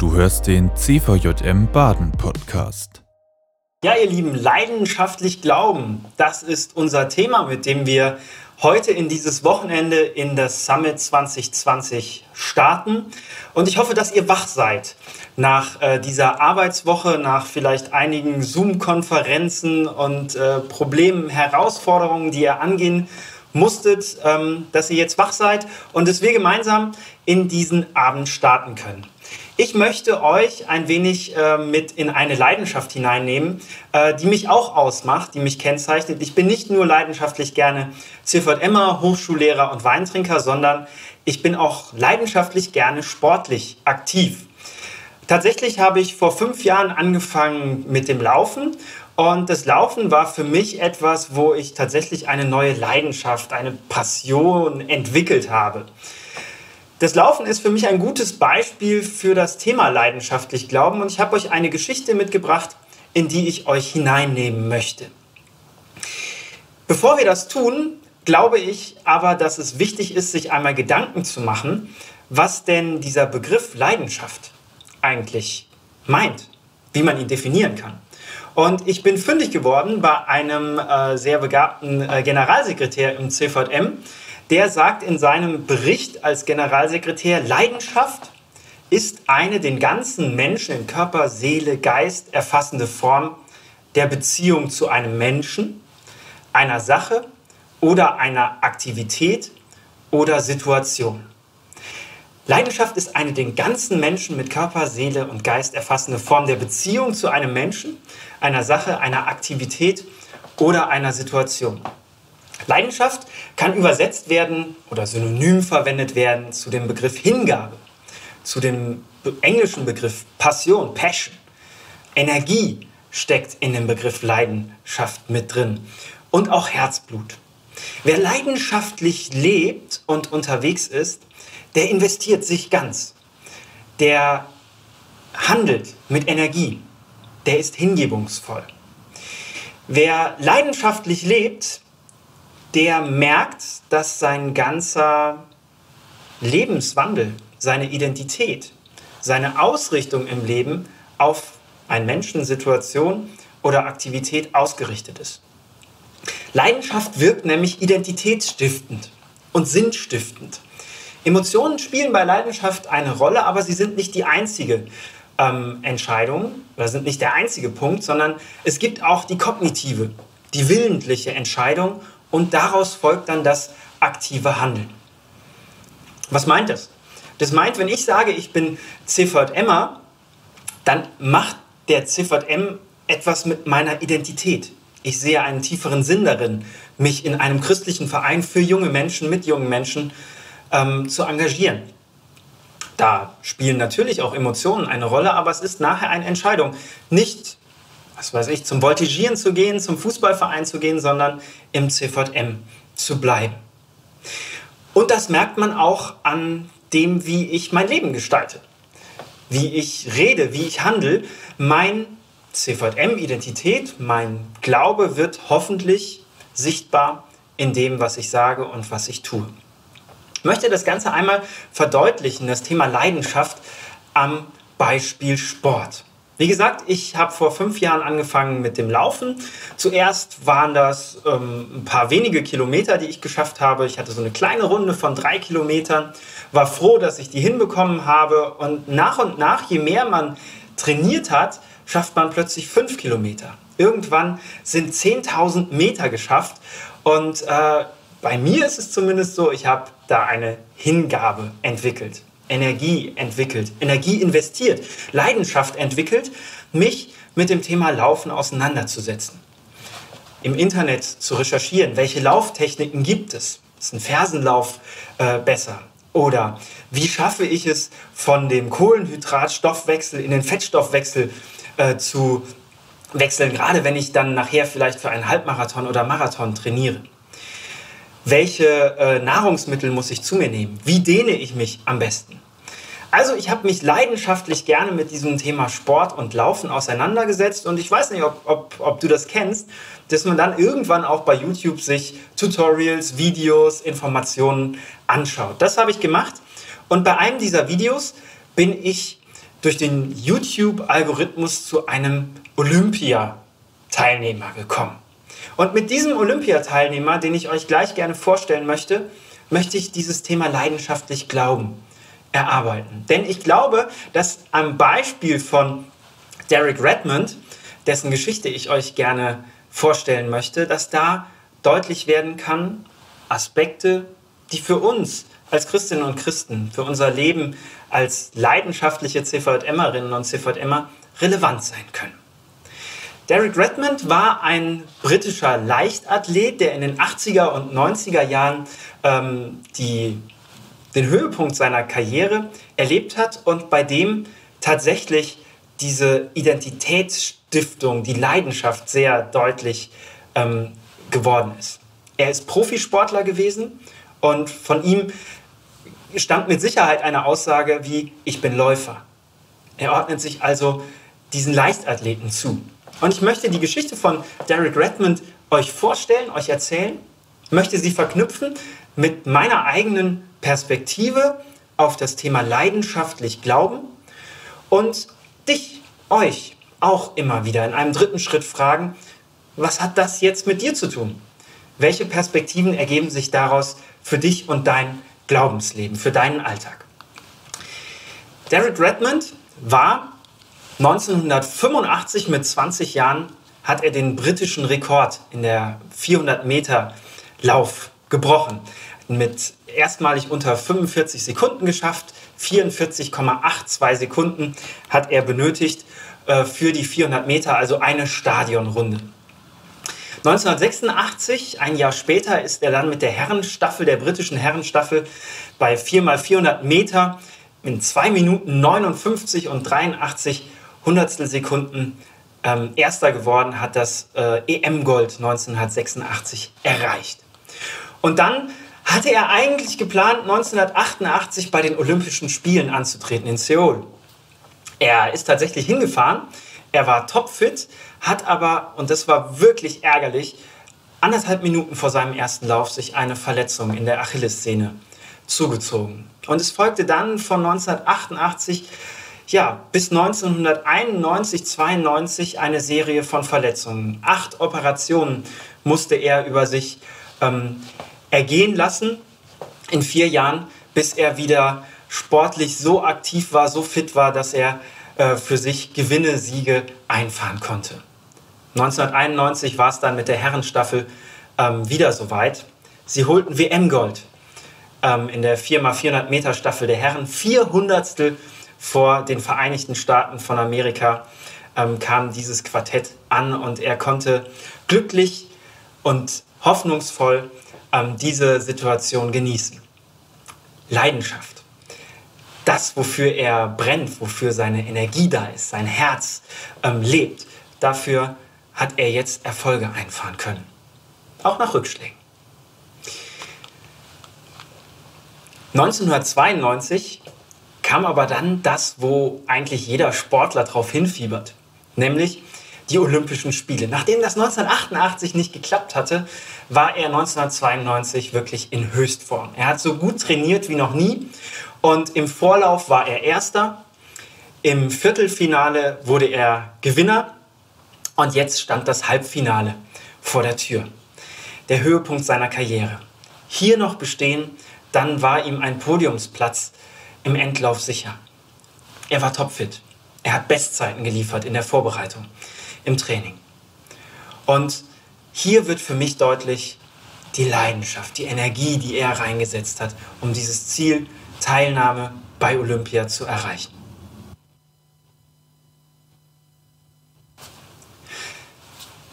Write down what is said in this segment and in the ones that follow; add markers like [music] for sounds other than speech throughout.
Du hörst den CVJM Baden Podcast. Ja, ihr Lieben, leidenschaftlich glauben, das ist unser Thema, mit dem wir heute in dieses Wochenende in das Summit 2020 starten. Und ich hoffe, dass ihr wach seid nach äh, dieser Arbeitswoche, nach vielleicht einigen Zoom-Konferenzen und äh, Problemen, Herausforderungen, die ihr angehen musstet, ähm, dass ihr jetzt wach seid und dass wir gemeinsam in diesen Abend starten können. Ich möchte euch ein wenig äh, mit in eine Leidenschaft hineinnehmen, äh, die mich auch ausmacht, die mich kennzeichnet. Ich bin nicht nur leidenschaftlich gerne Ziffert Emma, Hochschullehrer und Weintrinker, sondern ich bin auch leidenschaftlich gerne sportlich aktiv. Tatsächlich habe ich vor fünf Jahren angefangen mit dem Laufen und das Laufen war für mich etwas, wo ich tatsächlich eine neue Leidenschaft, eine Passion entwickelt habe. Das Laufen ist für mich ein gutes Beispiel für das Thema leidenschaftlich Glauben und ich habe euch eine Geschichte mitgebracht, in die ich euch hineinnehmen möchte. Bevor wir das tun, glaube ich aber, dass es wichtig ist, sich einmal Gedanken zu machen, was denn dieser Begriff Leidenschaft eigentlich meint, wie man ihn definieren kann. Und ich bin fündig geworden bei einem äh, sehr begabten äh, Generalsekretär im CVM, der sagt in seinem Bericht als Generalsekretär, Leidenschaft ist eine den ganzen Menschen in Körper, Seele, Geist erfassende Form der Beziehung zu einem Menschen, einer Sache oder einer Aktivität oder Situation. Leidenschaft ist eine den ganzen Menschen mit Körper, Seele und Geist erfassende Form der Beziehung zu einem Menschen, einer Sache, einer Aktivität oder einer Situation. Leidenschaft kann übersetzt werden oder synonym verwendet werden zu dem Begriff Hingabe, zu dem englischen Begriff Passion, Passion. Energie steckt in dem Begriff Leidenschaft mit drin und auch Herzblut. Wer leidenschaftlich lebt und unterwegs ist, der investiert sich ganz. Der handelt mit Energie. Der ist hingebungsvoll. Wer leidenschaftlich lebt, der merkt, dass sein ganzer Lebenswandel, seine Identität, seine Ausrichtung im Leben auf eine Menschensituation oder Aktivität ausgerichtet ist. Leidenschaft wirkt nämlich identitätsstiftend und sinnstiftend. Emotionen spielen bei Leidenschaft eine Rolle, aber sie sind nicht die einzige ähm, Entscheidung oder sind nicht der einzige Punkt, sondern es gibt auch die kognitive, die willentliche Entscheidung und daraus folgt dann das aktive Handeln. Was meint das? Das meint, wenn ich sage, ich bin Ziffert Emma, dann macht der Ziffert M etwas mit meiner Identität. Ich sehe einen tieferen Sinn darin, mich in einem christlichen Verein für junge Menschen, mit jungen Menschen ähm, zu engagieren. Da spielen natürlich auch Emotionen eine Rolle, aber es ist nachher eine Entscheidung. Nicht was weiß ich, zum Voltigieren zu gehen, zum Fußballverein zu gehen, sondern im CVM zu bleiben. Und das merkt man auch an dem, wie ich mein Leben gestalte, wie ich rede, wie ich handle. Mein CVM-Identität, mein Glaube wird hoffentlich sichtbar in dem, was ich sage und was ich tue. Ich möchte das Ganze einmal verdeutlichen, das Thema Leidenschaft am Beispiel Sport. Wie gesagt, ich habe vor fünf Jahren angefangen mit dem Laufen. Zuerst waren das ähm, ein paar wenige Kilometer, die ich geschafft habe. Ich hatte so eine kleine Runde von drei Kilometern, war froh, dass ich die hinbekommen habe. Und nach und nach, je mehr man trainiert hat, schafft man plötzlich fünf Kilometer. Irgendwann sind 10.000 Meter geschafft. Und äh, bei mir ist es zumindest so, ich habe da eine Hingabe entwickelt. Energie entwickelt, Energie investiert, Leidenschaft entwickelt, mich mit dem Thema Laufen auseinanderzusetzen. Im Internet zu recherchieren, welche Lauftechniken gibt es? Ist ein Fersenlauf äh, besser? Oder wie schaffe ich es, von dem Kohlenhydratstoffwechsel in den Fettstoffwechsel äh, zu wechseln, gerade wenn ich dann nachher vielleicht für einen Halbmarathon oder Marathon trainiere? welche äh, Nahrungsmittel muss ich zu mir nehmen? Wie dehne ich mich am besten? Also ich habe mich leidenschaftlich gerne mit diesem Thema Sport und Laufen auseinandergesetzt und ich weiß nicht, ob, ob, ob du das kennst, dass man dann irgendwann auch bei YouTube sich Tutorials, Videos, Informationen anschaut. Das habe ich gemacht und bei einem dieser Videos bin ich durch den YouTube-Algorithmus zu einem Olympia-Teilnehmer gekommen. Und mit diesem Olympiateilnehmer, den ich euch gleich gerne vorstellen möchte, möchte ich dieses Thema leidenschaftlich glauben erarbeiten. Denn ich glaube, dass am Beispiel von Derek Redmond, dessen Geschichte ich euch gerne vorstellen möchte, dass da deutlich werden kann, Aspekte, die für uns als Christinnen und Christen, für unser Leben als leidenschaftliche CVJMerinnen und CVJMer relevant sein können. Derek Redmond war ein britischer Leichtathlet, der in den 80er und 90er Jahren ähm, die, den Höhepunkt seiner Karriere erlebt hat und bei dem tatsächlich diese Identitätsstiftung, die Leidenschaft sehr deutlich ähm, geworden ist. Er ist Profisportler gewesen und von ihm stammt mit Sicherheit eine Aussage wie, ich bin Läufer. Er ordnet sich also diesen Leichtathleten zu. Und ich möchte die Geschichte von Derek Redmond euch vorstellen, euch erzählen, möchte sie verknüpfen mit meiner eigenen Perspektive auf das Thema leidenschaftlich Glauben und dich, euch auch immer wieder in einem dritten Schritt fragen, was hat das jetzt mit dir zu tun? Welche Perspektiven ergeben sich daraus für dich und dein Glaubensleben, für deinen Alltag? Derek Redmond war 1985 mit 20 Jahren hat er den britischen Rekord in der 400 Meter Lauf gebrochen. Mit erstmalig unter 45 Sekunden geschafft. 44,82 Sekunden hat er benötigt äh, für die 400 Meter, also eine Stadionrunde. 1986, ein Jahr später, ist er dann mit der Herrenstaffel, der britischen Herrenstaffel, bei 4x400 Meter in 2 Minuten 59 und 83 Hundertstel Sekunden ähm, Erster geworden, hat das äh, EM-Gold 1986 erreicht. Und dann hatte er eigentlich geplant, 1988 bei den Olympischen Spielen anzutreten in Seoul. Er ist tatsächlich hingefahren, er war topfit, hat aber, und das war wirklich ärgerlich, anderthalb Minuten vor seinem ersten Lauf sich eine Verletzung in der Achillessehne zugezogen. Und es folgte dann von 1988 ja, bis 1991, 92 eine Serie von Verletzungen. Acht Operationen musste er über sich ähm, ergehen lassen in vier Jahren, bis er wieder sportlich so aktiv war, so fit war, dass er äh, für sich Gewinne, Siege einfahren konnte. 1991 war es dann mit der Herrenstaffel ähm, wieder soweit. Sie holten WM-Gold ähm, in der 4x400 Meter Staffel der Herren, 400 vor den Vereinigten Staaten von Amerika ähm, kam dieses Quartett an und er konnte glücklich und hoffnungsvoll ähm, diese Situation genießen. Leidenschaft. Das, wofür er brennt, wofür seine Energie da ist, sein Herz ähm, lebt, dafür hat er jetzt Erfolge einfahren können. Auch nach Rückschlägen. 1992 kam aber dann das, wo eigentlich jeder Sportler darauf hinfiebert, nämlich die Olympischen Spiele. Nachdem das 1988 nicht geklappt hatte, war er 1992 wirklich in Höchstform. Er hat so gut trainiert wie noch nie und im Vorlauf war er Erster. Im Viertelfinale wurde er Gewinner und jetzt stand das Halbfinale vor der Tür. Der Höhepunkt seiner Karriere. Hier noch bestehen, dann war ihm ein Podiumsplatz im Endlauf sicher. Er war topfit. Er hat Bestzeiten geliefert in der Vorbereitung, im Training. Und hier wird für mich deutlich die Leidenschaft, die Energie, die er reingesetzt hat, um dieses Ziel Teilnahme bei Olympia zu erreichen.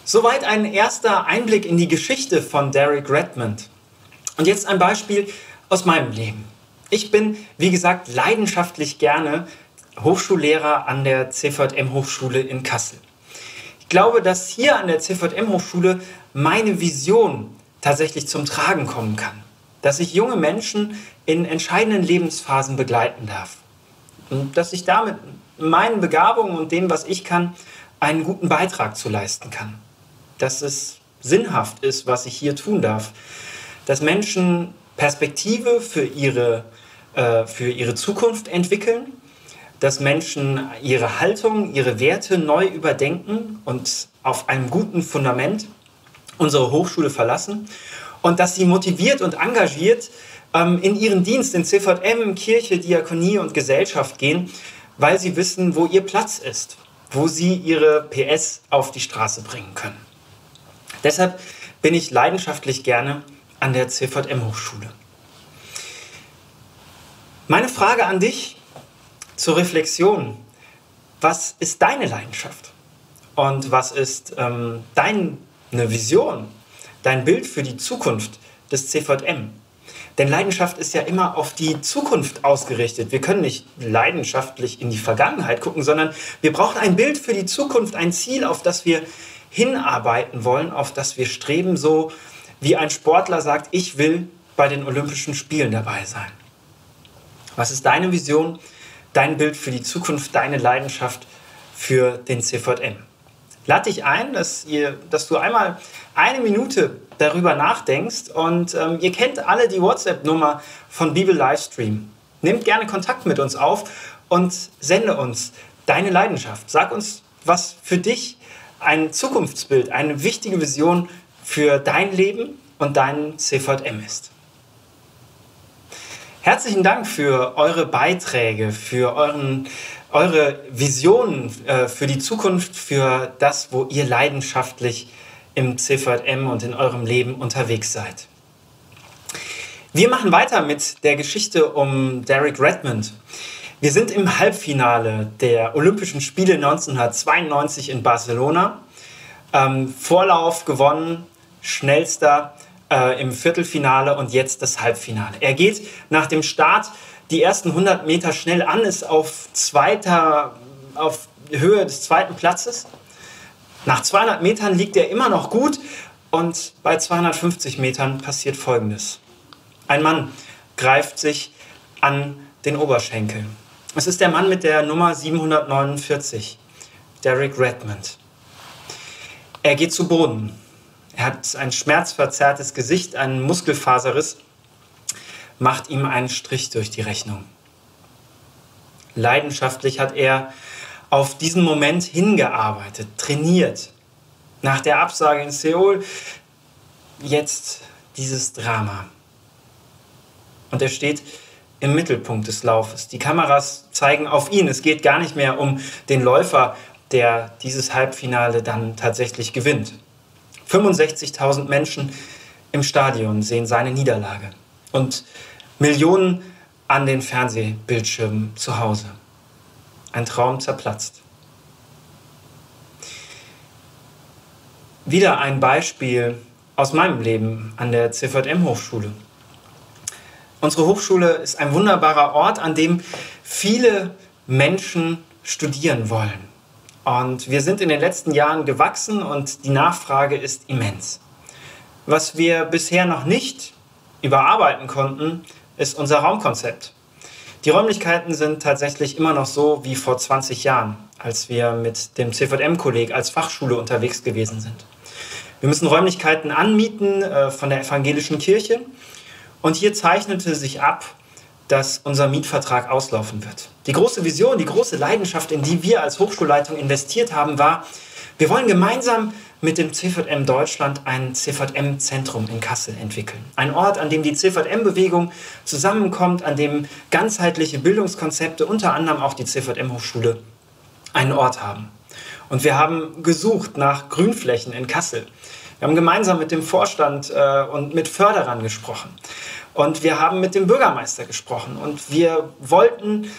Soweit ein erster Einblick in die Geschichte von Derek Redmond. Und jetzt ein Beispiel aus meinem Leben. Ich bin, wie gesagt, leidenschaftlich gerne Hochschullehrer an der CVM Hochschule in Kassel. Ich glaube, dass hier an der CVM Hochschule meine Vision tatsächlich zum Tragen kommen kann. Dass ich junge Menschen in entscheidenden Lebensphasen begleiten darf. Und dass ich damit meinen Begabungen und dem, was ich kann, einen guten Beitrag zu leisten kann. Dass es sinnhaft ist, was ich hier tun darf. Dass Menschen Perspektive für ihre, äh, für ihre Zukunft entwickeln, dass Menschen ihre Haltung, ihre Werte neu überdenken und auf einem guten Fundament unsere Hochschule verlassen und dass sie motiviert und engagiert ähm, in ihren Dienst in CVM, Kirche, Diakonie und Gesellschaft gehen, weil sie wissen, wo ihr Platz ist, wo sie ihre PS auf die Straße bringen können. Deshalb bin ich leidenschaftlich gerne an der CVM Hochschule. Meine Frage an dich zur Reflexion. Was ist deine Leidenschaft? Und was ist ähm, deine Vision, dein Bild für die Zukunft des CVM? Denn Leidenschaft ist ja immer auf die Zukunft ausgerichtet. Wir können nicht leidenschaftlich in die Vergangenheit gucken, sondern wir brauchen ein Bild für die Zukunft, ein Ziel, auf das wir hinarbeiten wollen, auf das wir streben, so wie ein Sportler sagt, ich will bei den Olympischen Spielen dabei sein. Was ist deine Vision, dein Bild für die Zukunft, deine Leidenschaft für den CVM? Lade dich ein, dass, ihr, dass du einmal eine Minute darüber nachdenkst und ähm, ihr kennt alle die WhatsApp-Nummer von Bibel Livestream. Nehmt gerne Kontakt mit uns auf und sende uns deine Leidenschaft. Sag uns, was für dich ein Zukunftsbild, eine wichtige Vision für dein Leben und deinen CVM ist. Herzlichen Dank für eure Beiträge, für euren eure Visionen äh, für die Zukunft, für das, wo ihr leidenschaftlich im CVM und in eurem Leben unterwegs seid. Wir machen weiter mit der Geschichte um Derek Redmond. Wir sind im Halbfinale der Olympischen Spiele 1992 in Barcelona. Ähm, Vorlauf gewonnen, schnellster äh, im Viertelfinale und jetzt das Halbfinale. Er geht nach dem Start die ersten 100 Meter schnell an, ist auf, zweiter, auf Höhe des zweiten Platzes. Nach 200 Metern liegt er immer noch gut und bei 250 Metern passiert Folgendes. Ein Mann greift sich an den Oberschenkel. Es ist der Mann mit der Nummer 749, Derek Redmond. Er geht zu Boden. Er hat ein schmerzverzerrtes Gesicht, einen Muskelfaserriss macht ihm einen Strich durch die Rechnung. Leidenschaftlich hat er auf diesen Moment hingearbeitet, trainiert. Nach der Absage in Seoul jetzt dieses Drama. Und er steht im Mittelpunkt des Laufes. Die Kameras zeigen auf ihn. Es geht gar nicht mehr um den Läufer, der dieses Halbfinale dann tatsächlich gewinnt. 65.000 Menschen im Stadion sehen seine Niederlage und Millionen an den Fernsehbildschirmen zu Hause. Ein Traum zerplatzt. Wieder ein Beispiel aus meinem Leben an der CVM Hochschule. Unsere Hochschule ist ein wunderbarer Ort, an dem viele Menschen studieren wollen. Und wir sind in den letzten Jahren gewachsen und die Nachfrage ist immens. Was wir bisher noch nicht überarbeiten konnten, ist unser Raumkonzept. Die Räumlichkeiten sind tatsächlich immer noch so wie vor 20 Jahren, als wir mit dem CVM-Kolleg als Fachschule unterwegs gewesen sind. Wir müssen Räumlichkeiten anmieten äh, von der evangelischen Kirche und hier zeichnete sich ab, dass unser Mietvertrag auslaufen wird. Die große Vision, die große Leidenschaft, in die wir als Hochschulleitung investiert haben, war, wir wollen gemeinsam mit dem CVM Deutschland ein CVM-Zentrum in Kassel entwickeln. Ein Ort, an dem die CVM-Bewegung zusammenkommt, an dem ganzheitliche Bildungskonzepte, unter anderem auch die CVM-Hochschule, einen Ort haben. Und wir haben gesucht nach Grünflächen in Kassel. Wir haben gemeinsam mit dem Vorstand äh, und mit Förderern gesprochen. Und wir haben mit dem Bürgermeister gesprochen. Und wir wollten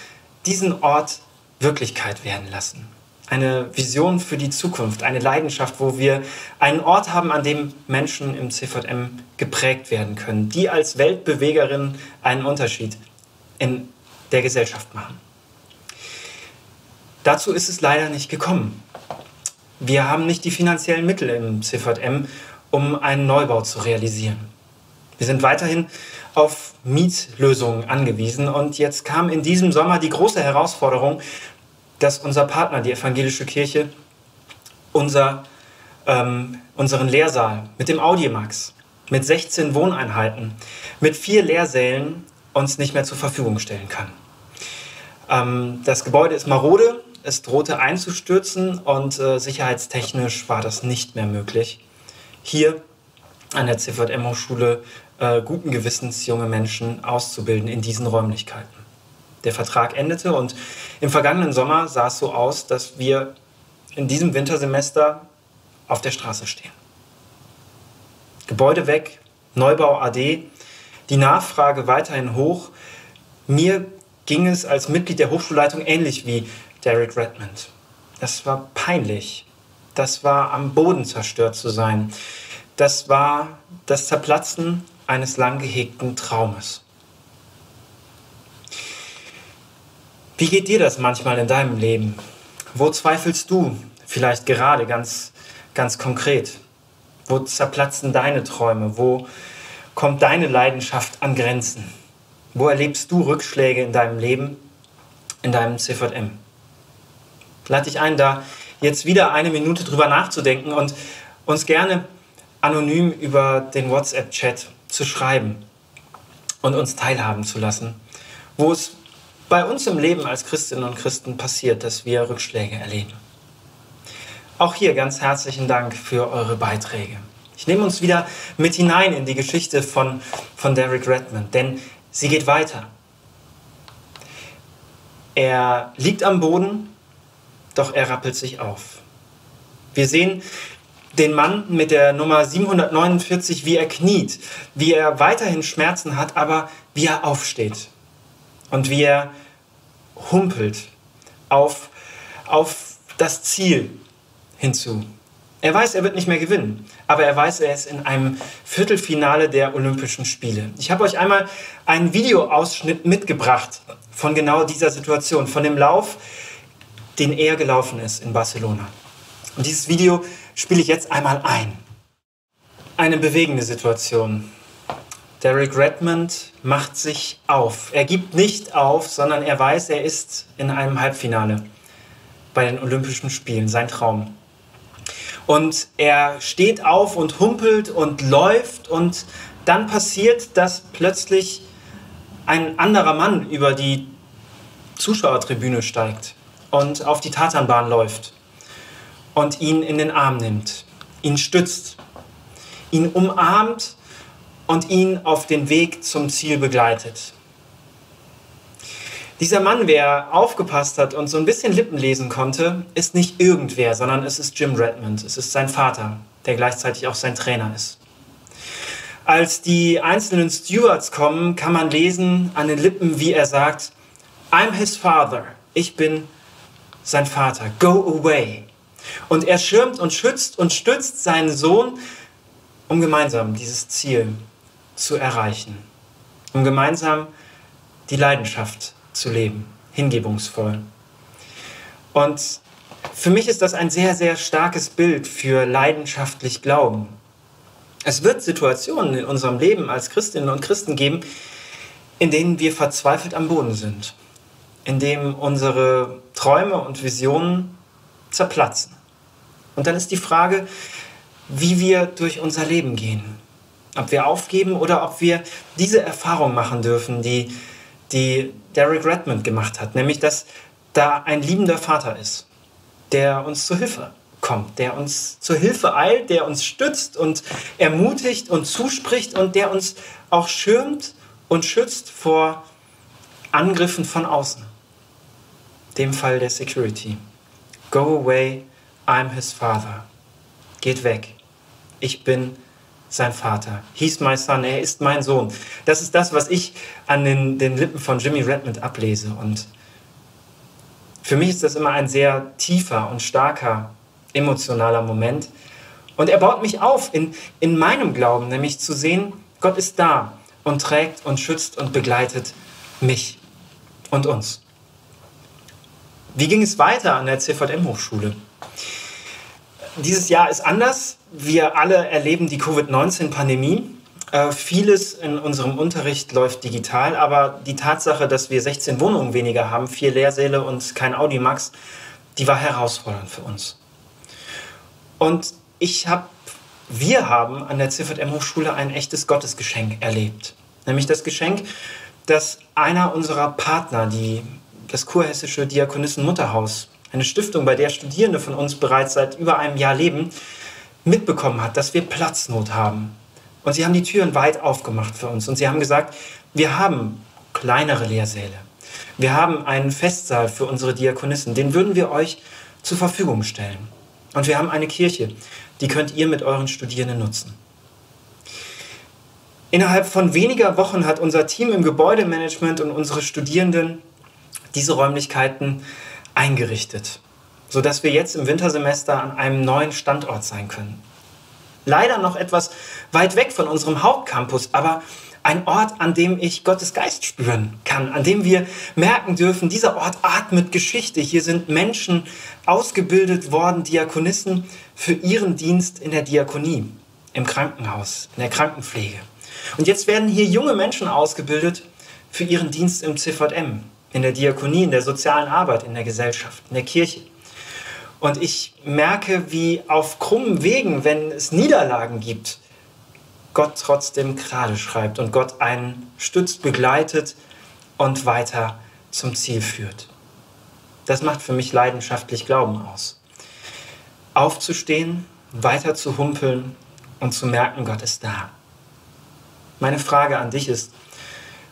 diesen Ort Wirklichkeit werden lassen eine Vision für die Zukunft, eine Leidenschaft, wo wir einen Ort haben, an dem Menschen im CVM geprägt werden können, die als Weltbewegerin einen Unterschied in der Gesellschaft machen. Dazu ist es leider nicht gekommen. Wir haben nicht die finanziellen Mittel im CVM, um einen Neubau zu realisieren. Wir sind weiterhin auf Mietlösungen angewiesen und jetzt kam in diesem Sommer die große Herausforderung, dass unser Partner, die evangelische Kirche, unser, ähm, unseren Lehrsaal mit dem Audimax, mit 16 Wohneinheiten, mit vier Lehrsälen uns nicht mehr zur Verfügung stellen kann. Ähm, das Gebäude ist marode, es drohte einzustürzen und äh, sicherheitstechnisch war das nicht mehr möglich. Hier an der CVM-Hochschule äh, guten Gewissens junge Menschen auszubilden in diesen Räumlichkeiten. Der Vertrag endete und im vergangenen Sommer sah es so aus, dass wir in diesem Wintersemester auf der Straße stehen. Gebäude weg, Neubau AD, die Nachfrage weiterhin hoch. Mir ging es als Mitglied der Hochschulleitung ähnlich wie Derek Redmond. Das war peinlich. Das war am Boden zerstört zu sein. Das war das Zerplatzen eines lang gehegten Traumes. Wie geht dir das manchmal in deinem Leben? Wo zweifelst du vielleicht gerade ganz, ganz konkret? Wo zerplatzen deine Träume? Wo kommt deine Leidenschaft an Grenzen? Wo erlebst du Rückschläge in deinem Leben, in deinem CVM? Lade dich ein, da jetzt wieder eine Minute drüber nachzudenken und uns gerne anonym über den WhatsApp-Chat zu schreiben und uns teilhaben zu lassen, wo es bei uns im Leben als Christinnen und Christen passiert, dass wir Rückschläge erleben. Auch hier ganz herzlichen Dank für eure Beiträge. Ich nehme uns wieder mit hinein in die Geschichte von, von Derek Redmond, denn sie geht weiter. Er liegt am Boden, doch er rappelt sich auf. Wir sehen den Mann mit der Nummer 749, wie er kniet, wie er weiterhin Schmerzen hat, aber wie er aufsteht und wie er humpelt auf, auf das Ziel hinzu. Er weiß, er wird nicht mehr gewinnen, aber er weiß, er ist in einem Viertelfinale der Olympischen Spiele. Ich habe euch einmal einen Videoausschnitt mitgebracht von genau dieser Situation, von dem Lauf, den er gelaufen ist in Barcelona. Und dieses Video spiele ich jetzt einmal ein. Eine bewegende Situation. Derek Redmond macht sich auf. Er gibt nicht auf, sondern er weiß, er ist in einem Halbfinale bei den Olympischen Spielen, sein Traum. Und er steht auf und humpelt und läuft und dann passiert, dass plötzlich ein anderer Mann über die Zuschauertribüne steigt und auf die Tatanbahn läuft und ihn in den Arm nimmt, ihn stützt, ihn umarmt und ihn auf den Weg zum Ziel begleitet. Dieser Mann, wer aufgepasst hat und so ein bisschen Lippen lesen konnte, ist nicht irgendwer, sondern es ist Jim Redmond. Es ist sein Vater, der gleichzeitig auch sein Trainer ist. Als die einzelnen Stewards kommen, kann man lesen an den Lippen, wie er sagt, I'm his father. Ich bin sein Vater. Go away. Und er schirmt und schützt und stützt seinen Sohn, um gemeinsam dieses Ziel zu erreichen, um gemeinsam die Leidenschaft zu leben, hingebungsvoll. Und für mich ist das ein sehr, sehr starkes Bild für leidenschaftlich Glauben. Es wird Situationen in unserem Leben als Christinnen und Christen geben, in denen wir verzweifelt am Boden sind, in denen unsere Träume und Visionen zerplatzen. Und dann ist die Frage, wie wir durch unser Leben gehen. Ob wir aufgeben oder ob wir diese Erfahrung machen dürfen, die, die Derek Redmond gemacht hat, nämlich dass da ein liebender Vater ist, der uns zur Hilfe kommt, der uns zur Hilfe eilt, der uns stützt und ermutigt und zuspricht und der uns auch schirmt und schützt vor Angriffen von außen. Dem Fall der Security. Go away, I'm his father. Geht weg. Ich bin sein Vater. He's my son, er ist mein Sohn. Das ist das, was ich an den, den Lippen von Jimmy Redmond ablese. Und für mich ist das immer ein sehr tiefer und starker emotionaler Moment. Und er baut mich auf in, in meinem Glauben, nämlich zu sehen, Gott ist da und trägt und schützt und begleitet mich und uns. Wie ging es weiter an der CVM-Hochschule? Dieses Jahr ist anders. Wir alle erleben die Covid-19-Pandemie. Äh, vieles in unserem Unterricht läuft digital, aber die Tatsache, dass wir 16 Wohnungen weniger haben, vier Lehrsäle und kein Audimax, die war herausfordernd für uns. Und ich habe, wir haben an der CVM Hochschule ein echtes Gottesgeschenk erlebt. Nämlich das Geschenk, dass einer unserer Partner, die das Kurhessische Diakonissenmutterhaus, eine Stiftung, bei der Studierende von uns bereits seit über einem Jahr leben, mitbekommen hat, dass wir Platznot haben. Und sie haben die Türen weit aufgemacht für uns. Und sie haben gesagt, wir haben kleinere Lehrsäle. Wir haben einen Festsaal für unsere Diakonissen. Den würden wir euch zur Verfügung stellen. Und wir haben eine Kirche. Die könnt ihr mit euren Studierenden nutzen. Innerhalb von weniger Wochen hat unser Team im Gebäudemanagement und unsere Studierenden diese Räumlichkeiten eingerichtet, sodass wir jetzt im Wintersemester an einem neuen Standort sein können. Leider noch etwas weit weg von unserem Hauptcampus, aber ein Ort, an dem ich Gottes Geist spüren kann, an dem wir merken dürfen, dieser Ort atmet Geschichte. Hier sind Menschen ausgebildet worden, Diakonissen, für ihren Dienst in der Diakonie, im Krankenhaus, in der Krankenpflege. Und jetzt werden hier junge Menschen ausgebildet für ihren Dienst im CVM, in der Diakonie, in der sozialen Arbeit, in der Gesellschaft, in der Kirche. Und ich merke, wie auf krummen Wegen, wenn es Niederlagen gibt, Gott trotzdem gerade schreibt und Gott einen stützt, begleitet und weiter zum Ziel führt. Das macht für mich leidenschaftlich Glauben aus. Aufzustehen, weiter zu humpeln und zu merken, Gott ist da. Meine Frage an dich ist,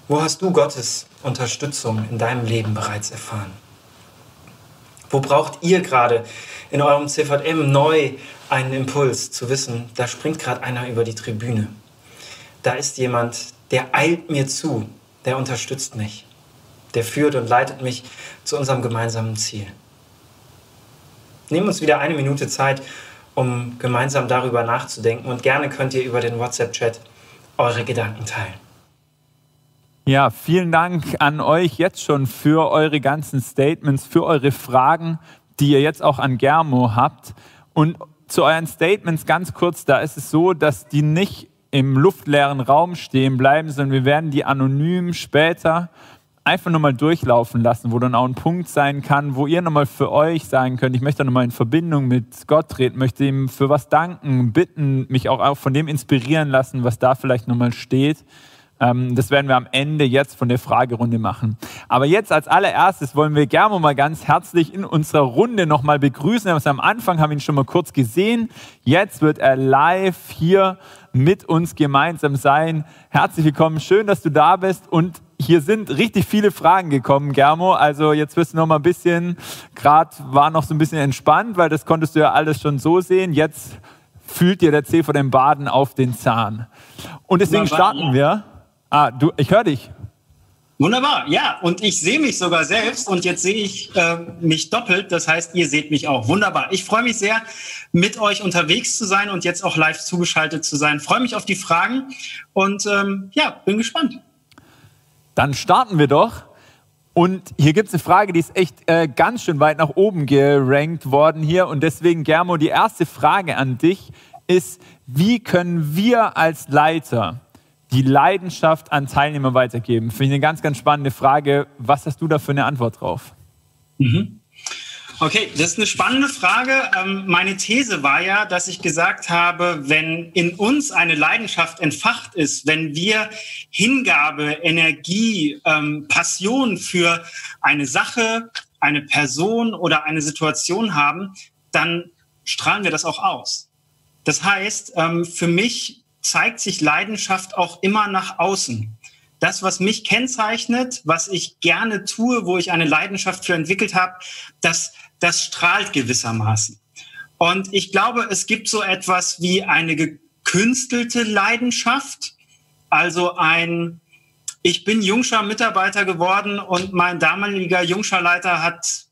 wo hast du Gottes Unterstützung in deinem Leben bereits erfahren? Wo braucht ihr gerade in eurem CVM neu einen Impuls zu wissen, da springt gerade einer über die Tribüne. Da ist jemand, der eilt mir zu, der unterstützt mich, der führt und leitet mich zu unserem gemeinsamen Ziel. Nehmen uns wieder eine Minute Zeit, um gemeinsam darüber nachzudenken und gerne könnt ihr über den WhatsApp-Chat eure Gedanken teilen. Ja, vielen Dank an euch jetzt schon für eure ganzen Statements, für eure Fragen, die ihr jetzt auch an Germo habt. Und zu euren Statements ganz kurz, da ist es so, dass die nicht im luftleeren Raum stehen bleiben, sondern wir werden die anonym später einfach nochmal durchlaufen lassen, wo dann auch ein Punkt sein kann, wo ihr nochmal für euch sagen könnt, ich möchte nochmal in Verbindung mit Gott treten, möchte ihm für was danken, bitten, mich auch von dem inspirieren lassen, was da vielleicht nochmal steht. Ähm, das werden wir am Ende jetzt von der Fragerunde machen. Aber jetzt als allererstes wollen wir Germo mal ganz herzlich in unserer Runde nochmal begrüßen. Also am Anfang haben wir ihn schon mal kurz gesehen. Jetzt wird er live hier mit uns gemeinsam sein. Herzlich willkommen, schön, dass du da bist und hier sind richtig viele Fragen gekommen, Germo. Also jetzt wirst du noch mal ein bisschen, gerade war noch so ein bisschen entspannt, weil das konntest du ja alles schon so sehen. Jetzt fühlt dir der C von dem Baden auf den Zahn. Und deswegen starten wir. Ah, du, ich höre dich. Wunderbar, ja, und ich sehe mich sogar selbst und jetzt sehe ich äh, mich doppelt, das heißt, ihr seht mich auch. Wunderbar. Ich freue mich sehr, mit euch unterwegs zu sein und jetzt auch live zugeschaltet zu sein. Freue mich auf die Fragen und ähm, ja, bin gespannt. Dann starten wir doch. Und hier gibt es eine Frage, die ist echt äh, ganz schön weit nach oben gerankt worden hier. Und deswegen, Germo, die erste Frage an dich ist, wie können wir als Leiter die Leidenschaft an Teilnehmer weitergeben? Finde ich eine ganz, ganz spannende Frage. Was hast du da für eine Antwort drauf? Mhm. Okay, das ist eine spannende Frage. Ähm, meine These war ja, dass ich gesagt habe, wenn in uns eine Leidenschaft entfacht ist, wenn wir Hingabe, Energie, ähm, Passion für eine Sache, eine Person oder eine Situation haben, dann strahlen wir das auch aus. Das heißt, ähm, für mich zeigt sich Leidenschaft auch immer nach außen. Das, was mich kennzeichnet, was ich gerne tue, wo ich eine Leidenschaft für entwickelt habe, das, das strahlt gewissermaßen. Und ich glaube, es gibt so etwas wie eine gekünstelte Leidenschaft, also ein, ich bin Jungschar Mitarbeiter geworden und mein damaliger Jungscharleiter hat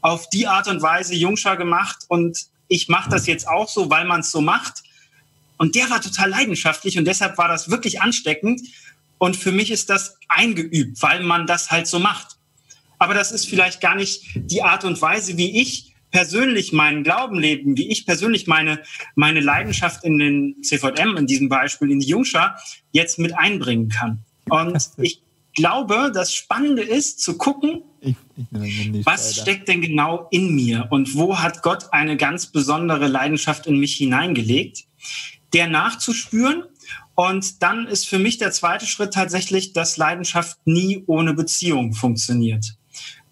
auf die Art und Weise Jungschar gemacht und ich mache das jetzt auch so, weil man es so macht. Und der war total leidenschaftlich und deshalb war das wirklich ansteckend. Und für mich ist das eingeübt, weil man das halt so macht. Aber das ist vielleicht gar nicht die Art und Weise, wie ich persönlich meinen Glauben leben, wie ich persönlich meine, meine Leidenschaft in den CVM, in diesem Beispiel in die Jungschar, jetzt mit einbringen kann. Und ich glaube, das Spannende ist zu gucken, ich, ich was weiter. steckt denn genau in mir und wo hat Gott eine ganz besondere Leidenschaft in mich hineingelegt der nachzuspüren. Und dann ist für mich der zweite Schritt tatsächlich, dass Leidenschaft nie ohne Beziehung funktioniert.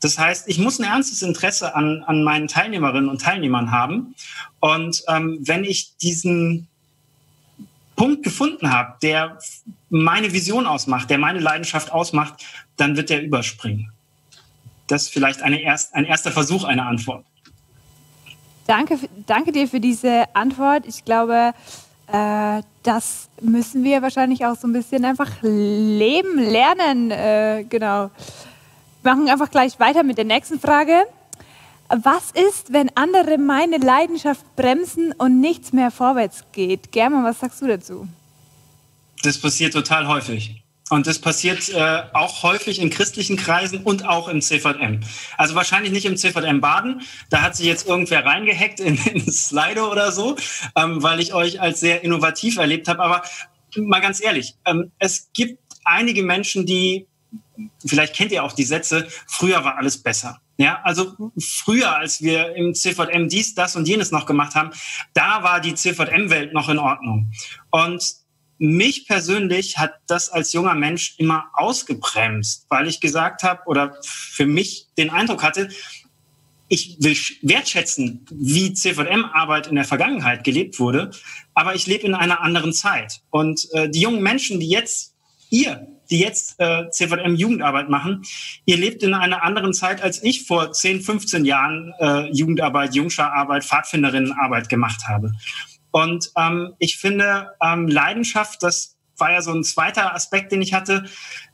Das heißt, ich muss ein ernstes Interesse an, an meinen Teilnehmerinnen und Teilnehmern haben. Und ähm, wenn ich diesen Punkt gefunden habe, der meine Vision ausmacht, der meine Leidenschaft ausmacht, dann wird der überspringen. Das ist vielleicht eine erst, ein erster Versuch einer Antwort. Danke, danke dir für diese Antwort. Ich glaube, äh, das müssen wir wahrscheinlich auch so ein bisschen einfach leben, lernen. Äh, genau. Machen einfach gleich weiter mit der nächsten Frage. Was ist, wenn andere meine Leidenschaft bremsen und nichts mehr vorwärts geht? German, was sagst du dazu? Das passiert total häufig. Und das passiert äh, auch häufig in christlichen Kreisen und auch im CVM. Also wahrscheinlich nicht im CVM Baden. Da hat sich jetzt irgendwer reingehackt in, [laughs] in Slido oder so, ähm, weil ich euch als sehr innovativ erlebt habe. Aber mal ganz ehrlich, ähm, es gibt einige Menschen, die, vielleicht kennt ihr auch die Sätze, früher war alles besser. Ja, also früher, als wir im CVM dies, das und jenes noch gemacht haben, da war die CVM-Welt noch in Ordnung. Und mich persönlich hat das als junger Mensch immer ausgebremst, weil ich gesagt habe oder für mich den Eindruck hatte, ich will wertschätzen, wie CVM-Arbeit in der Vergangenheit gelebt wurde, aber ich lebe in einer anderen Zeit. Und äh, die jungen Menschen, die jetzt, ihr, die jetzt äh, CVM-Jugendarbeit machen, ihr lebt in einer anderen Zeit, als ich vor 10, 15 Jahren äh, Jugendarbeit, Jungschararbeit, Pfadfinderinnenarbeit gemacht habe. Und ähm, ich finde, ähm, Leidenschaft, das war ja so ein zweiter Aspekt, den ich hatte,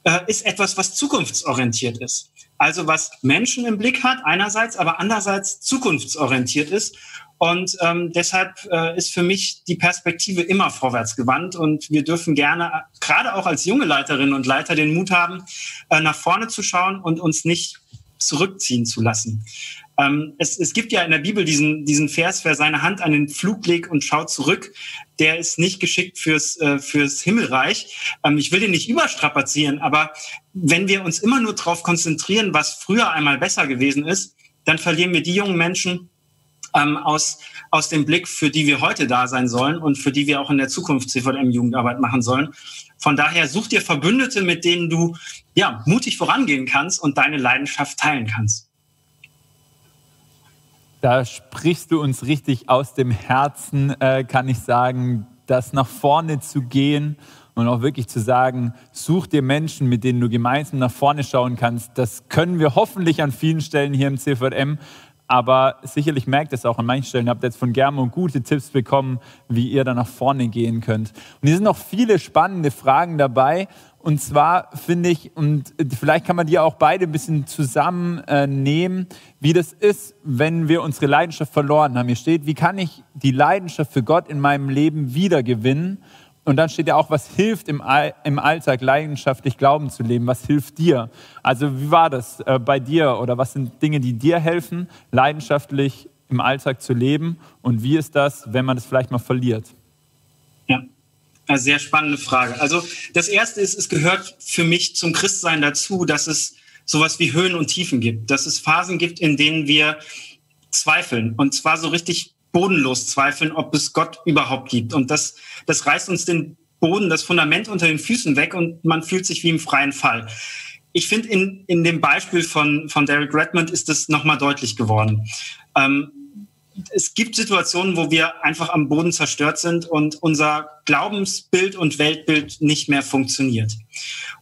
äh, ist etwas, was zukunftsorientiert ist. Also was Menschen im Blick hat, einerseits, aber andererseits zukunftsorientiert ist. Und ähm, deshalb äh, ist für mich die Perspektive immer vorwärtsgewandt. Und wir dürfen gerne, gerade auch als junge Leiterinnen und Leiter, den Mut haben, äh, nach vorne zu schauen und uns nicht zurückziehen zu lassen. Ähm, es, es gibt ja in der Bibel diesen, diesen Vers, wer seine Hand an den Flug legt und schaut zurück, der ist nicht geschickt fürs, äh, fürs Himmelreich. Ähm, ich will den nicht überstrapazieren, aber wenn wir uns immer nur darauf konzentrieren, was früher einmal besser gewesen ist, dann verlieren wir die jungen Menschen ähm, aus, aus dem Blick, für die wir heute da sein sollen und für die wir auch in der Zukunft CVM-Jugendarbeit machen sollen. Von daher such dir Verbündete, mit denen du ja mutig vorangehen kannst und deine Leidenschaft teilen kannst. Da sprichst du uns richtig aus dem Herzen, äh, kann ich sagen, das nach vorne zu gehen und auch wirklich zu sagen, such dir Menschen, mit denen du gemeinsam nach vorne schauen kannst. Das können wir hoffentlich an vielen Stellen hier im CVM, aber sicherlich merkt es auch an manchen Stellen. Ihr habt jetzt von Germo gute Tipps bekommen, wie ihr da nach vorne gehen könnt. Und hier sind noch viele spannende Fragen dabei. Und zwar finde ich, und vielleicht kann man die auch beide ein bisschen zusammennehmen, wie das ist, wenn wir unsere Leidenschaft verloren haben. Hier steht, wie kann ich die Leidenschaft für Gott in meinem Leben wiedergewinnen? Und dann steht ja auch, was hilft im, im Alltag leidenschaftlich Glauben zu leben? Was hilft dir? Also wie war das äh, bei dir? Oder was sind Dinge, die dir helfen, leidenschaftlich im Alltag zu leben? Und wie ist das, wenn man das vielleicht mal verliert? Ja, eine sehr spannende Frage. Also das Erste ist, es gehört für mich zum Christsein dazu, dass es sowas wie Höhen und Tiefen gibt, dass es Phasen gibt, in denen wir zweifeln und zwar so richtig bodenlos zweifeln, ob es Gott überhaupt gibt. Und das, das reißt uns den Boden, das Fundament unter den Füßen weg und man fühlt sich wie im freien Fall. Ich finde, in, in dem Beispiel von, von Derek Redmond ist das nochmal deutlich geworden. Ähm, es gibt Situationen, wo wir einfach am Boden zerstört sind und unser Glaubensbild und Weltbild nicht mehr funktioniert.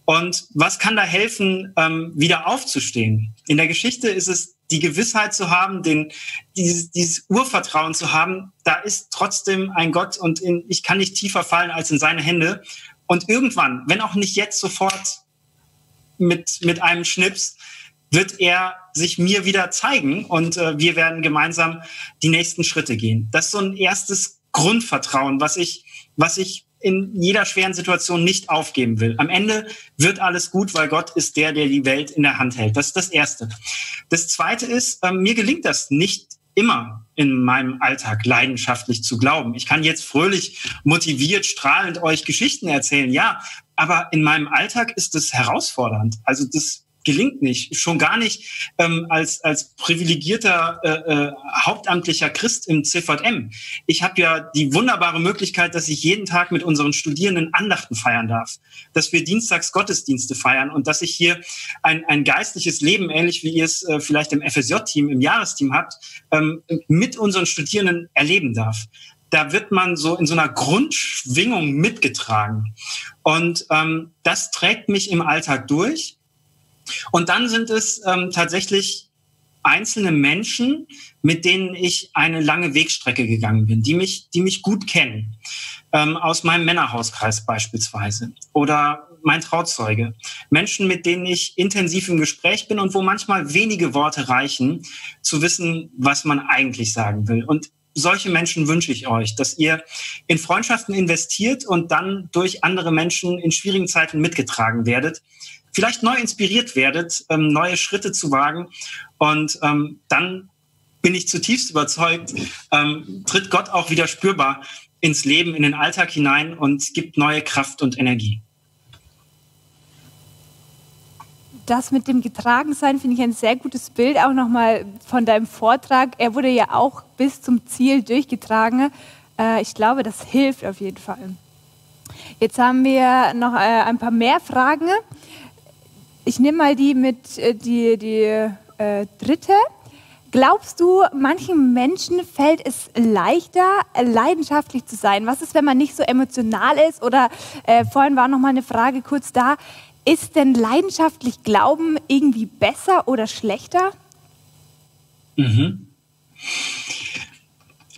Und was kann da helfen, ähm, wieder aufzustehen? In der Geschichte ist es die Gewissheit zu haben, den, dieses, dieses Urvertrauen zu haben, da ist trotzdem ein Gott und in, ich kann nicht tiefer fallen als in seine Hände. Und irgendwann, wenn auch nicht jetzt sofort mit, mit einem Schnips, wird er sich mir wieder zeigen und äh, wir werden gemeinsam die nächsten Schritte gehen. Das ist so ein erstes Grundvertrauen, was ich, was ich in jeder schweren Situation nicht aufgeben will. Am Ende wird alles gut, weil Gott ist der, der die Welt in der Hand hält. Das ist das Erste. Das Zweite ist, äh, mir gelingt das nicht immer in meinem Alltag leidenschaftlich zu glauben. Ich kann jetzt fröhlich, motiviert, strahlend euch Geschichten erzählen, ja, aber in meinem Alltag ist es herausfordernd. Also das gelingt nicht. Schon gar nicht ähm, als, als privilegierter äh, äh, hauptamtlicher Christ im CVM. Ich habe ja die wunderbare Möglichkeit, dass ich jeden Tag mit unseren Studierenden Andachten feiern darf, dass wir dienstags Gottesdienste feiern und dass ich hier ein, ein geistliches Leben, ähnlich wie ihr es äh, vielleicht im FSJ-Team, im Jahresteam habt, ähm, mit unseren Studierenden erleben darf da wird man so in so einer Grundschwingung mitgetragen. Und ähm, das trägt mich im Alltag durch. Und dann sind es ähm, tatsächlich einzelne Menschen, mit denen ich eine lange Wegstrecke gegangen bin, die mich, die mich gut kennen. Ähm, aus meinem Männerhauskreis beispielsweise. Oder mein Trauzeuge. Menschen, mit denen ich intensiv im Gespräch bin und wo manchmal wenige Worte reichen, zu wissen, was man eigentlich sagen will. Und solche Menschen wünsche ich euch, dass ihr in Freundschaften investiert und dann durch andere Menschen in schwierigen Zeiten mitgetragen werdet, vielleicht neu inspiriert werdet, ähm, neue Schritte zu wagen und ähm, dann bin ich zutiefst überzeugt, ähm, tritt Gott auch wieder spürbar ins Leben, in den Alltag hinein und gibt neue Kraft und Energie. das mit dem Getragensein finde ich ein sehr gutes Bild, auch nochmal von deinem Vortrag. Er wurde ja auch bis zum Ziel durchgetragen. Äh, ich glaube, das hilft auf jeden Fall. Jetzt haben wir noch äh, ein paar mehr Fragen. Ich nehme mal die mit äh, die, die äh, dritte. Glaubst du, manchen Menschen fällt es leichter, leidenschaftlich zu sein? Was ist, wenn man nicht so emotional ist? Oder äh, vorhin war noch mal eine Frage kurz da. Ist denn leidenschaftlich Glauben irgendwie besser oder schlechter? Mhm.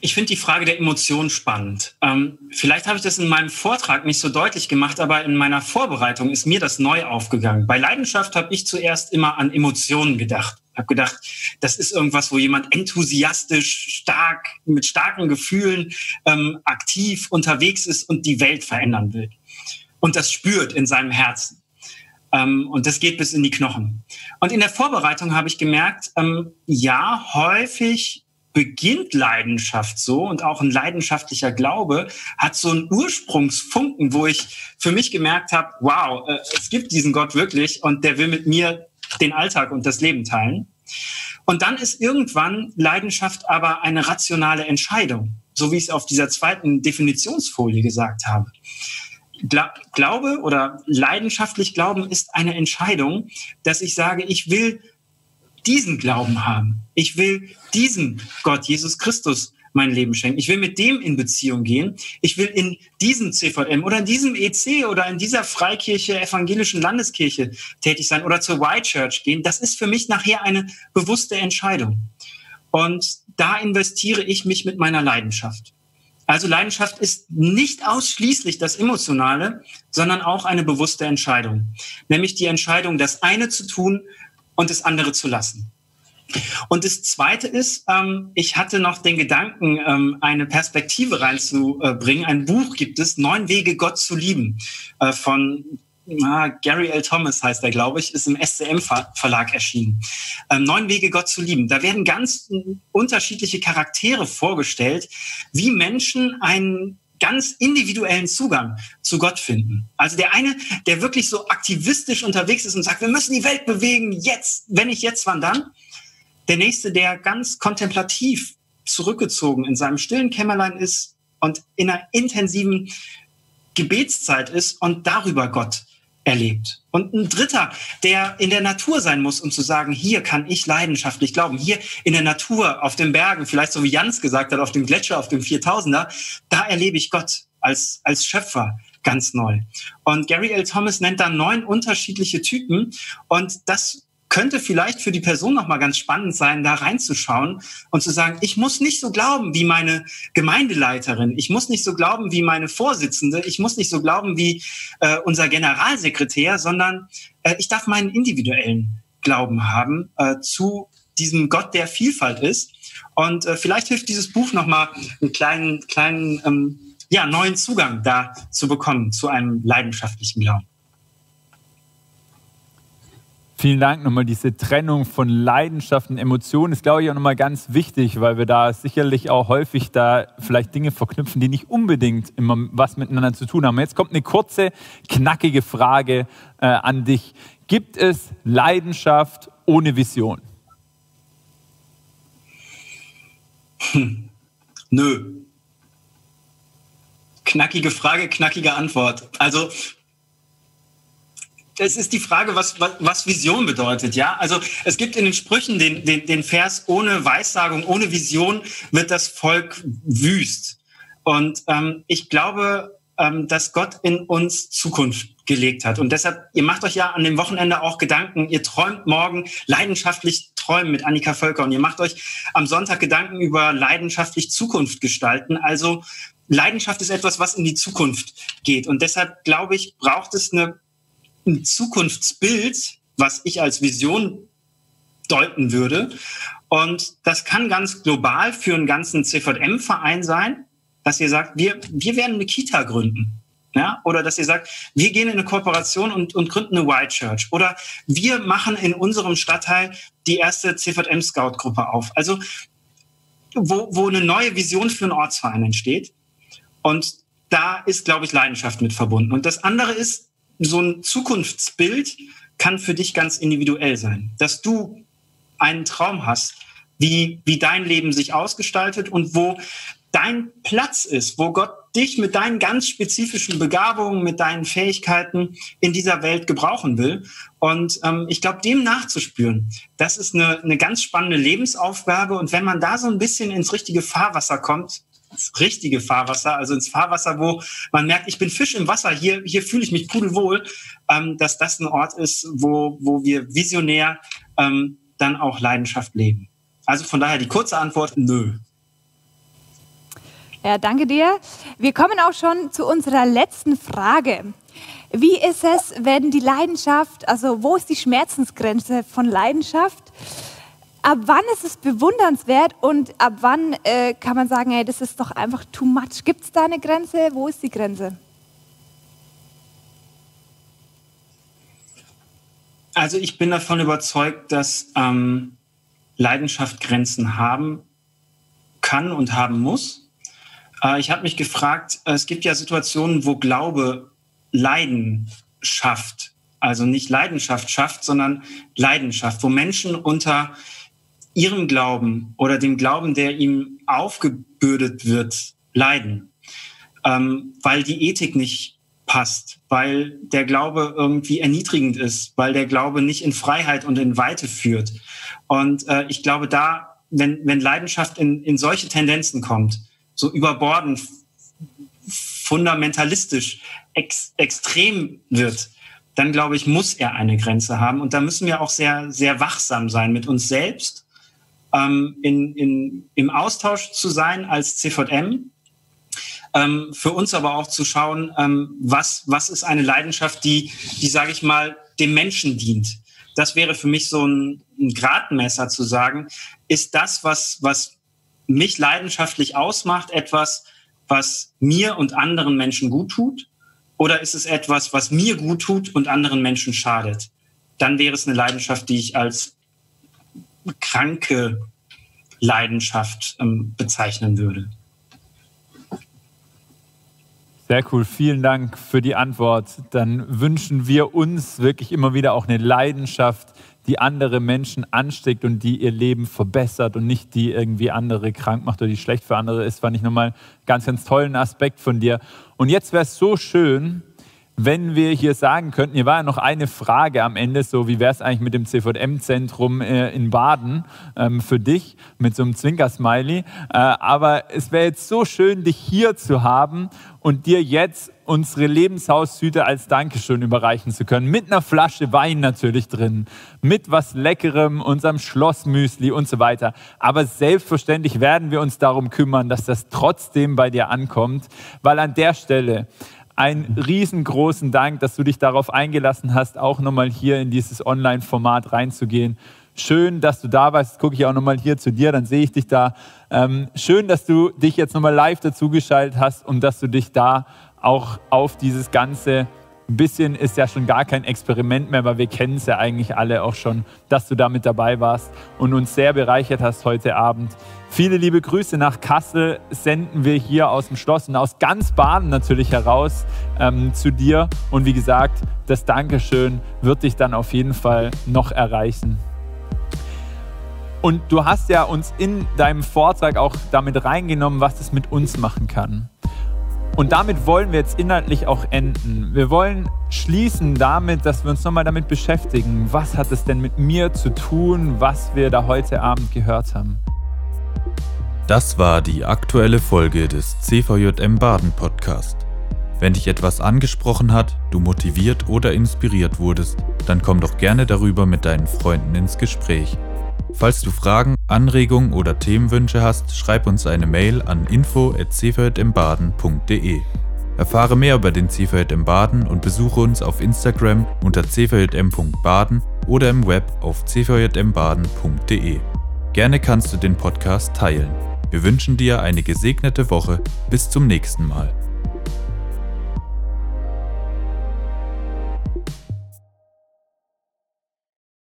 Ich finde die Frage der Emotionen spannend. Ähm, vielleicht habe ich das in meinem Vortrag nicht so deutlich gemacht, aber in meiner Vorbereitung ist mir das neu aufgegangen. Bei Leidenschaft habe ich zuerst immer an Emotionen gedacht. Habe gedacht, das ist irgendwas, wo jemand enthusiastisch, stark, mit starken Gefühlen ähm, aktiv unterwegs ist und die Welt verändern will. Und das spürt in seinem Herzen. Ähm, und das geht bis in die Knochen. Und in der Vorbereitung habe ich gemerkt, ähm, ja, häufig beginnt Leidenschaft so und auch ein leidenschaftlicher Glaube hat so einen Ursprungsfunken, wo ich für mich gemerkt habe, wow, äh, es gibt diesen Gott wirklich und der will mit mir den Alltag und das Leben teilen. Und dann ist irgendwann Leidenschaft aber eine rationale Entscheidung, so wie ich es auf dieser zweiten Definitionsfolie gesagt habe. Gla Glaube oder leidenschaftlich Glauben ist eine Entscheidung, dass ich sage, ich will diesen Glauben haben. Ich will diesem Gott, Jesus Christus, mein Leben schenken. Ich will mit dem in Beziehung gehen. Ich will in diesem CVM oder in diesem EC oder in dieser Freikirche, evangelischen Landeskirche tätig sein oder zur White Church gehen. Das ist für mich nachher eine bewusste Entscheidung. Und da investiere ich mich mit meiner Leidenschaft. Also Leidenschaft ist nicht ausschließlich das Emotionale, sondern auch eine bewusste Entscheidung. Nämlich die Entscheidung, das eine zu tun und das andere zu lassen. Und das Zweite ist, ähm, ich hatte noch den Gedanken, ähm, eine Perspektive reinzubringen. Ein Buch gibt es, Neun Wege, Gott zu lieben, äh, von na, Gary L. Thomas heißt er, glaube ich, ist im SCM-Verlag erschienen. Ähm, Neun Wege, Gott zu lieben. Da werden ganz unterschiedliche Charaktere vorgestellt, wie Menschen einen ganz individuellen Zugang zu Gott finden. Also der eine, der wirklich so aktivistisch unterwegs ist und sagt, wir müssen die Welt bewegen, jetzt, wenn nicht jetzt, wann dann? Der nächste, der ganz kontemplativ zurückgezogen in seinem stillen Kämmerlein ist und in einer intensiven Gebetszeit ist und darüber Gott erlebt. Und ein dritter, der in der Natur sein muss, um zu sagen, hier kann ich leidenschaftlich glauben, hier in der Natur, auf den Bergen, vielleicht so wie Jans gesagt hat, auf dem Gletscher, auf dem 4000er, da erlebe ich Gott als, als Schöpfer ganz neu. Und Gary L. Thomas nennt da neun unterschiedliche Typen und das könnte vielleicht für die Person noch mal ganz spannend sein, da reinzuschauen und zu sagen, ich muss nicht so glauben wie meine Gemeindeleiterin, ich muss nicht so glauben wie meine Vorsitzende, ich muss nicht so glauben wie äh, unser Generalsekretär, sondern äh, ich darf meinen individuellen Glauben haben äh, zu diesem Gott, der Vielfalt ist. Und äh, vielleicht hilft dieses Buch noch mal einen kleinen, kleinen ähm, ja, neuen Zugang da zu bekommen zu einem leidenschaftlichen Glauben. Vielen Dank nochmal. Diese Trennung von Leidenschaften, Emotionen ist, glaube ich, auch nochmal ganz wichtig, weil wir da sicherlich auch häufig da vielleicht Dinge verknüpfen, die nicht unbedingt immer was miteinander zu tun haben. Jetzt kommt eine kurze, knackige Frage äh, an dich. Gibt es Leidenschaft ohne Vision? Hm. Nö. Knackige Frage, knackige Antwort. Also es ist die Frage, was, was, was, Vision bedeutet. Ja, also es gibt in den Sprüchen den, den, den Vers: Ohne Weissagung, ohne Vision wird das Volk wüst. Und ähm, ich glaube, ähm, dass Gott in uns Zukunft gelegt hat. Und deshalb, ihr macht euch ja an dem Wochenende auch Gedanken. Ihr träumt morgen leidenschaftlich träumen mit Annika Völker und ihr macht euch am Sonntag Gedanken über leidenschaftlich Zukunft gestalten. Also Leidenschaft ist etwas, was in die Zukunft geht. Und deshalb glaube ich, braucht es eine, ein Zukunftsbild, was ich als Vision deuten würde. Und das kann ganz global für einen ganzen CVM-Verein sein, dass ihr sagt, wir, wir werden eine Kita gründen. Ja? Oder dass ihr sagt, wir gehen in eine Kooperation und, und gründen eine White Church. Oder wir machen in unserem Stadtteil die erste CVM-Scout-Gruppe auf. Also wo, wo eine neue Vision für einen Ortsverein entsteht. Und da ist, glaube ich, Leidenschaft mit verbunden. Und das andere ist, so ein Zukunftsbild kann für dich ganz individuell sein. Dass du einen Traum hast, wie, wie dein Leben sich ausgestaltet und wo dein Platz ist, wo Gott dich mit deinen ganz spezifischen Begabungen, mit deinen Fähigkeiten in dieser Welt gebrauchen will. Und ähm, ich glaube, dem nachzuspüren, das ist eine, eine ganz spannende Lebensaufgabe. Und wenn man da so ein bisschen ins richtige Fahrwasser kommt, richtige Fahrwasser, also ins Fahrwasser, wo man merkt, ich bin Fisch im Wasser, hier, hier fühle ich mich pudelwohl, ähm, dass das ein Ort ist, wo, wo wir visionär ähm, dann auch Leidenschaft leben. Also von daher die kurze Antwort, nö. Ja, danke dir. Wir kommen auch schon zu unserer letzten Frage. Wie ist es, wenn die Leidenschaft, also wo ist die Schmerzensgrenze von Leidenschaft? Ab wann ist es bewundernswert und ab wann äh, kann man sagen, hey, das ist doch einfach too much? Gibt es da eine Grenze? Wo ist die Grenze? Also ich bin davon überzeugt, dass ähm, Leidenschaft Grenzen haben kann und haben muss. Äh, ich habe mich gefragt, es gibt ja Situationen, wo Glaube Leiden schafft. Also nicht Leidenschaft schafft, sondern Leidenschaft, wo Menschen unter ihrem Glauben oder dem Glauben, der ihm aufgebürdet wird, leiden. Ähm, weil die Ethik nicht passt, weil der Glaube irgendwie erniedrigend ist, weil der Glaube nicht in Freiheit und in Weite führt. Und äh, ich glaube, da, wenn, wenn Leidenschaft in, in solche Tendenzen kommt, so überbordend, fundamentalistisch, ex, extrem wird, dann glaube ich, muss er eine Grenze haben. Und da müssen wir auch sehr, sehr wachsam sein mit uns selbst, ähm, in, in, im Austausch zu sein als CVM. Ähm, für uns aber auch zu schauen, ähm, was, was ist eine Leidenschaft, die, die sage ich mal, dem Menschen dient. Das wäre für mich so ein, ein Gradmesser zu sagen, ist das, was, was mich leidenschaftlich ausmacht, etwas, was mir und anderen Menschen gut tut? Oder ist es etwas, was mir gut tut und anderen Menschen schadet? Dann wäre es eine Leidenschaft, die ich als kranke Leidenschaft ähm, bezeichnen würde. Sehr cool, vielen Dank für die Antwort. Dann wünschen wir uns wirklich immer wieder auch eine Leidenschaft, die andere Menschen ansteckt und die ihr Leben verbessert und nicht die irgendwie andere krank macht oder die schlecht für andere ist, fand ich nochmal einen ganz, ganz tollen Aspekt von dir. Und jetzt wäre es so schön, wenn wir hier sagen könnten, hier war ja noch eine Frage am Ende, so wie wäre es eigentlich mit dem CVM-Zentrum äh, in Baden ähm, für dich, mit so einem Zwinker-Smiley. Äh, aber es wäre jetzt so schön, dich hier zu haben und dir jetzt unsere Lebenshaushüte als Dankeschön überreichen zu können. Mit einer Flasche Wein natürlich drin, mit was Leckerem, unserem Schlossmüsli und so weiter. Aber selbstverständlich werden wir uns darum kümmern, dass das trotzdem bei dir ankommt, weil an der Stelle einen riesengroßen Dank, dass du dich darauf eingelassen hast, auch nochmal hier in dieses Online-Format reinzugehen. Schön, dass du da warst. Jetzt gucke ich auch nochmal hier zu dir, dann sehe ich dich da. Ähm, schön, dass du dich jetzt nochmal live dazugeschaltet hast und dass du dich da auch auf dieses ganze ein bisschen ist ja schon gar kein Experiment mehr, weil wir kennen es ja eigentlich alle auch schon, dass du da mit dabei warst und uns sehr bereichert hast heute Abend. Viele liebe Grüße nach Kassel senden wir hier aus dem Schloss und aus ganz Baden natürlich heraus ähm, zu dir. Und wie gesagt, das Dankeschön wird dich dann auf jeden Fall noch erreichen. Und du hast ja uns in deinem Vortrag auch damit reingenommen, was es mit uns machen kann. Und damit wollen wir jetzt inhaltlich auch enden. Wir wollen schließen damit, dass wir uns nochmal damit beschäftigen, was hat es denn mit mir zu tun, was wir da heute Abend gehört haben. Das war die aktuelle Folge des CVJM Baden Podcast. Wenn dich etwas angesprochen hat, du motiviert oder inspiriert wurdest, dann komm doch gerne darüber mit deinen Freunden ins Gespräch. Falls du Fragen, Anregungen oder Themenwünsche hast, schreib uns eine Mail an info@cvjmbaden.de. Erfahre mehr über den CVJM Baden und besuche uns auf Instagram unter cvjm.baden oder im Web auf cvjmbaden.de. Gerne kannst du den Podcast teilen. Wir wünschen dir eine gesegnete Woche. Bis zum nächsten Mal.